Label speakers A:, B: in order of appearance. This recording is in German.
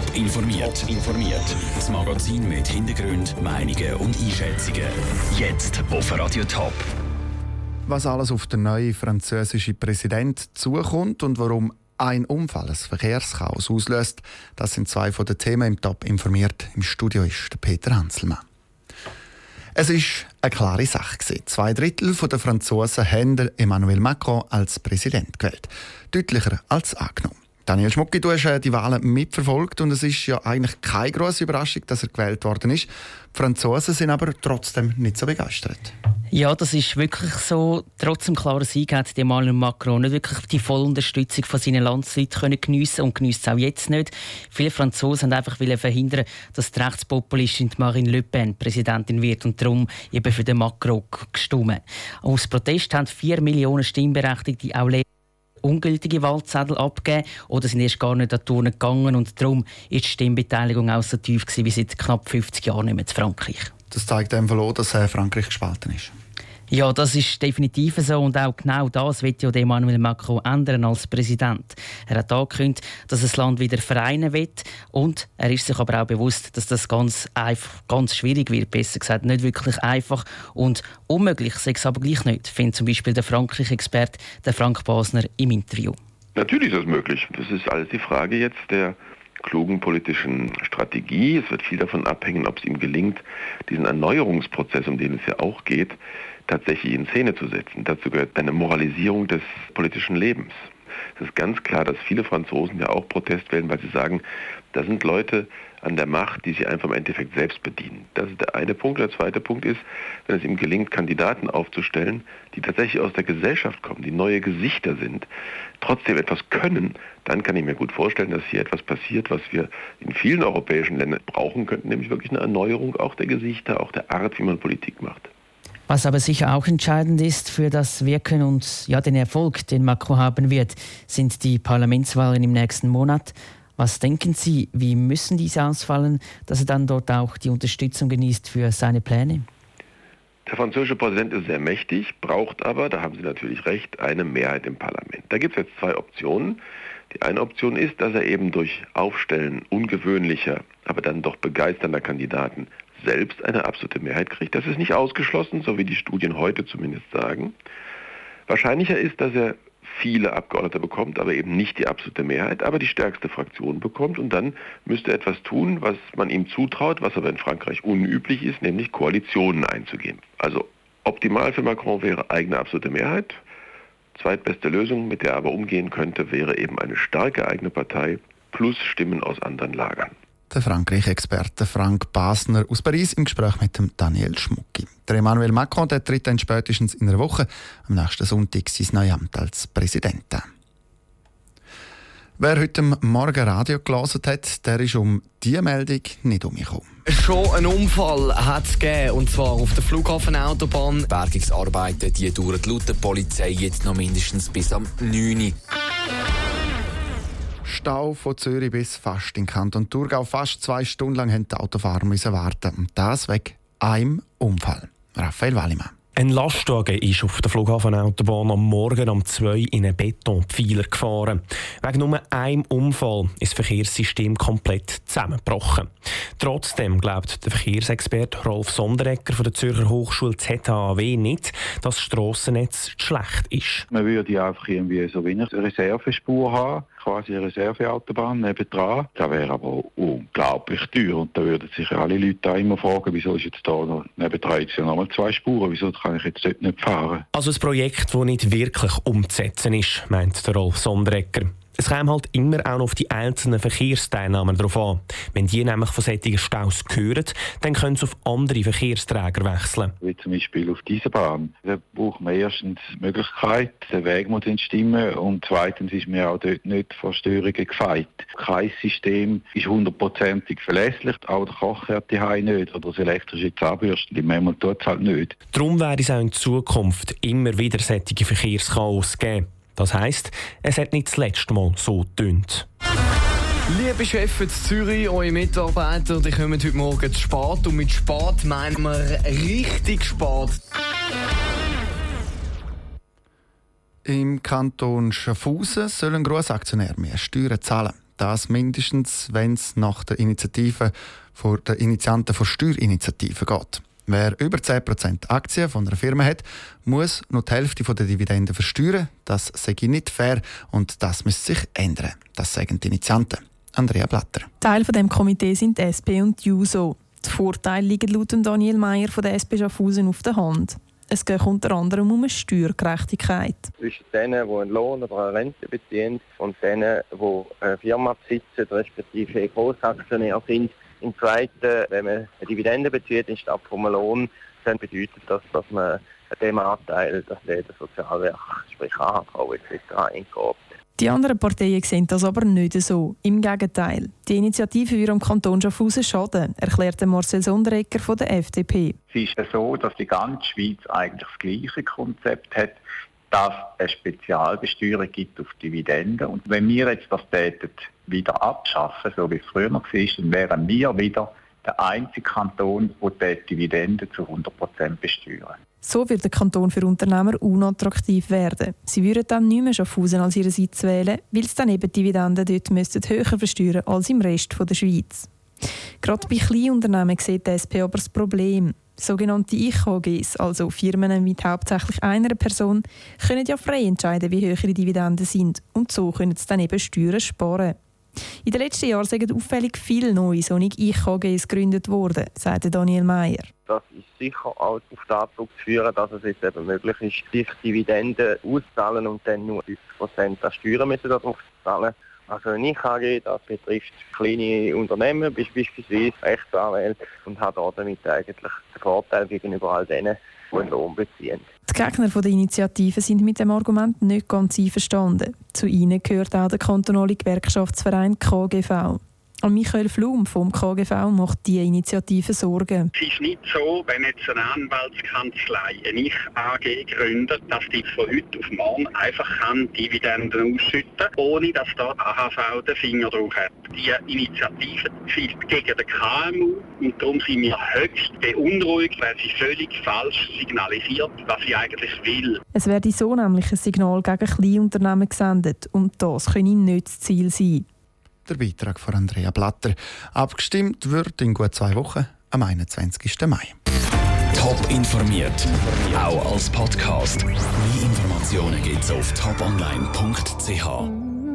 A: Top informiert. informiert. Das Magazin mit Hintergrund, Meinungen und Einschätzungen. Jetzt auf Radio Top.
B: Was alles auf den neuen französischen Präsident zukommt und warum ein Unfall ein Verkehrschaos auslöst, das sind zwei von den Themen im Top informiert. Im Studio ist Peter Hanselmann. Es ist eine klare Sache. Zwei Drittel der Franzosen haben Emmanuel Macron als Präsident gewählt. Deutlicher als angenommen. Daniel Schmucki, du hast äh, die Wahlen mitverfolgt und es ist ja eigentlich keine große Überraschung, dass er gewählt worden ist. Die Franzosen sind aber trotzdem nicht so begeistert.
C: Ja, das ist wirklich so. Trotz dem klaren Sieg hat Emmanuel Macron nicht wirklich die volle Unterstützung von seinen Landsleuten können geniessen und genießt es auch jetzt nicht. Viele Franzosen haben einfach verhindern, dass die Rechtspopulistin Marine Le Pen Präsidentin wird und darum eben für den Macron gestimmt. Aus Protest haben vier Millionen Stimmberechtigte auch ungültige Wahlzettel abgeben oder sind erst gar nicht an die Turnen gegangen und darum ist die Stimmbeteiligung auch so tief gewesen wie seit knapp 50 Jahren nicht mehr in Frankreich.
B: Das zeigt einfach auch, dass äh, Frankreich gespalten ist.
C: Ja, das ist definitiv so und auch genau das wird ja Emmanuel Macron ändern als Präsident. Er hat angekündigt, dass das Land wieder vereinen wird und er ist sich aber auch bewusst, dass das ganz einfach, ganz schwierig wird, besser gesagt nicht wirklich einfach und unmöglich, sei es aber gleich nicht, findet zum Beispiel der Frankreich-Experte Frank Basner im Interview.
D: Natürlich ist das möglich. Das ist alles die Frage jetzt der klugen politischen Strategie. Es wird viel davon abhängen, ob es ihm gelingt, diesen Erneuerungsprozess, um den es ja auch geht, tatsächlich in Szene zu setzen. Dazu gehört eine Moralisierung des politischen Lebens. Es ist ganz klar, dass viele Franzosen ja auch Protest wählen, weil sie sagen, da sind Leute an der Macht, die sie einfach im Endeffekt selbst bedienen. Das ist der eine Punkt. Der zweite Punkt ist, wenn es ihm gelingt, Kandidaten aufzustellen, die tatsächlich aus der Gesellschaft kommen, die neue Gesichter sind, trotzdem etwas können, dann kann ich mir gut vorstellen, dass hier etwas passiert, was wir in vielen europäischen Ländern brauchen könnten, nämlich wirklich eine Erneuerung auch der Gesichter, auch der Art, wie man Politik macht.
C: Was aber sicher auch entscheidend ist für das Wirken und ja, den Erfolg, den Macron haben wird, sind die Parlamentswahlen im nächsten Monat. Was denken Sie, wie müssen diese ausfallen, dass er dann dort auch die Unterstützung genießt für seine Pläne?
D: Der französische Präsident ist sehr mächtig, braucht aber, da haben Sie natürlich recht, eine Mehrheit im Parlament. Da gibt es jetzt zwei Optionen. Die eine Option ist, dass er eben durch Aufstellen ungewöhnlicher, aber dann doch begeisternder Kandidaten selbst eine absolute Mehrheit kriegt. Das ist nicht ausgeschlossen, so wie die Studien heute zumindest sagen. Wahrscheinlicher ist, dass er viele Abgeordnete bekommt, aber eben nicht die absolute Mehrheit, aber die stärkste Fraktion bekommt und dann müsste er etwas tun, was man ihm zutraut, was aber in Frankreich unüblich ist, nämlich Koalitionen einzugehen. Also optimal für Macron wäre eigene absolute Mehrheit. Zweitbeste Lösung, mit der er aber umgehen könnte, wäre eben eine starke eigene Partei plus Stimmen aus anderen Lagern
B: der Frankreich-Experte Frank Basner aus Paris im Gespräch mit dem Daniel Schmucki. Der Emmanuel Macron der tritt dann spätestens in einer Woche am nächsten Sonntag sein neues Amt als Präsident Wer heute Morgen Radio gelesen hat, der ist um diese Meldung nicht umgekommen.
E: Schon ein Unfall hat es gegeben, und zwar auf der Flughafenautobahn. Bergungsarbeiten die dauern laut der Polizei jetzt noch mindestens bis am 9 Uhr.
B: Stau von Zürich bis fast in Kanton Thurgau. Fast zwei Stunden lang mussten die Autofahrer müssen warten. Und das wegen einem Unfall. Raphael Wallimann.
F: Ein Lastwagen ist auf der Flughafenautobahn am Morgen um 2 in einen Betonpfeiler gefahren. Wegen nur einem Unfall ist das Verkehrssystem komplett zusammengebrochen. Trotzdem glaubt der Verkehrsexperte Rolf Sonderegger von der Zürcher Hochschule ZHAW nicht, dass das Strassennetz schlecht ist.
G: Man würde ja einfach irgendwie so eine Reservespur haben, quasi eine Reserveautobahn nebendran. Das wäre aber unglaublich teuer und da würden sich alle Leute auch immer fragen, wieso ist jetzt da noch nebendran jetzt ja nochmal zwei Spuren, wieso kann ich jetzt dort nicht fahren.
F: Also ein Projekt, das nicht wirklich umzusetzen ist, meint der Rolf Sonderegger. Es kommt halt immer auch noch auf die einzelnen Verkehrsteilnehmer drauf an. Wenn die nämlich von solchen Staus hören, dann können sie auf andere Verkehrsträger wechseln.
G: Wie zum Beispiel auf dieser Bahn. Da braucht man erstens die Möglichkeit, der Weg muss stimmen und zweitens ist mir auch dort nicht von Störungen gefeit. Kein System ist hundertprozentig verlässlich, auch der Kochherd die nicht oder das elektrische Zahnbürstchen, manchmal tut es halt nicht.
F: Darum werde es auch in Zukunft immer wieder solche Verkehrschaos geben. Das heisst, es hat nicht das letzte Mal so gedünnt.
E: Liebe Chefs in Zürich, eure Mitarbeiter, die kommen heute Morgen zu spät. Und mit spät meinen wir richtig spät.
B: Im Kanton Schaffhausen sollen Grossaktionäre mehr Steuern zahlen. Das mindestens, wenn es nach der Initiative der Initianten von Steuerinitiative geht. Wer über 10% Aktien von einer Firma hat, muss noch die Hälfte der Dividenden versteuern. Das sei nicht fair und das müsste sich ändern. Das sagen die Initianten. Andrea Blatter.
H: Teil von dem Komitee sind die SP und die JUSO. Die Vorteile liegen laut Daniel Meyer von der SP Schaffhausen auf der Hand. Es geht unter anderem um eine Steuergerechtigkeit.
I: Zwischen denen, die einen Lohn oder eine Rente beziehen und denen, die eine Firma besitzen, respektive Grossaktionär sind. Im Zweiten, wenn man eine Dividende bezieht anstatt vom Lohn, dann bedeutet das, dass man dem Anteil, dass der der Sozialwerk, sprich AHV etc. eingeht.
H: Die anderen Parteien sehen das aber nicht so. Im Gegenteil. Die Initiative würde am Kanton Schaffhausen schaden, erklärte Marcel Sonderegger von der FDP.
G: Es ist so, dass die ganze Schweiz eigentlich das gleiche Konzept hat, dass es Spezialbesteuerung gibt auf Dividenden. Und wenn wir jetzt das täten, wieder abschaffen, so wie es früher war, dann wären wir wieder der einzige Kanton, der die Dividenden zu 100% besteuern.
H: So wird der Kanton für Unternehmer unattraktiv werden. Sie würden dann nicht mehr Schaffhausen als ihren Sitz wählen, weil sie dann eben Dividenden dort müssten höher versteuern als im Rest der Schweiz. Gerade bei Kleinunternehmen sieht die SP aber das Problem. Sogenannte IKGs, also Firmen mit hauptsächlich einer Person, können ja frei entscheiden, wie hoch ihre Dividenden sind und so können sie dann eben Steuern sparen. In den letzten Jahren sind auffällig viele neue solche IKGs gegründet worden, sagte Daniel Mayer.
I: Das ist sicher auch auf zu führen, dass es jetzt eben möglich ist, sich Dividenden auszahlen und dann nur 5% an Steuern müssen darauf zahlen. Also ein IKG, das betrifft kleine Unternehmen, beispielsweise Rechtsanwälte und hat damit eigentlich den Vorteil gegenüber all denen, die einen Lohn beziehen.
H: Die Gegner der Initiative sind mit dem Argument nicht ganz einverstanden. Zu ihnen gehört auch der kantonale Gewerkschaftsverein KGV. Und Michael Flum vom KGV macht diese Initiative Sorgen.
J: Es ist nicht so, wenn jetzt eine Anwaltskanzlei eine Ich-AG gründet, dass die von heute auf morgen einfach kann Dividenden ausschütten kann, ohne dass da AHV den Finger drauf hat. Die Initiative zielt gegen den KMU und darum sind wir höchst beunruhigt, weil sie völlig falsch signalisiert, was sie eigentlich will.
H: Es werde so nämlich ein Signal gegen Kleinunternehmen gesendet und das könne nicht das Ziel sein.
B: Der Beitrag von Andrea Blatter. Abgestimmt wird in gut zwei Wochen am 21. Mai.
A: Top informiert, auch als Podcast. Mehr Informationen gibt es auf toponline.ch.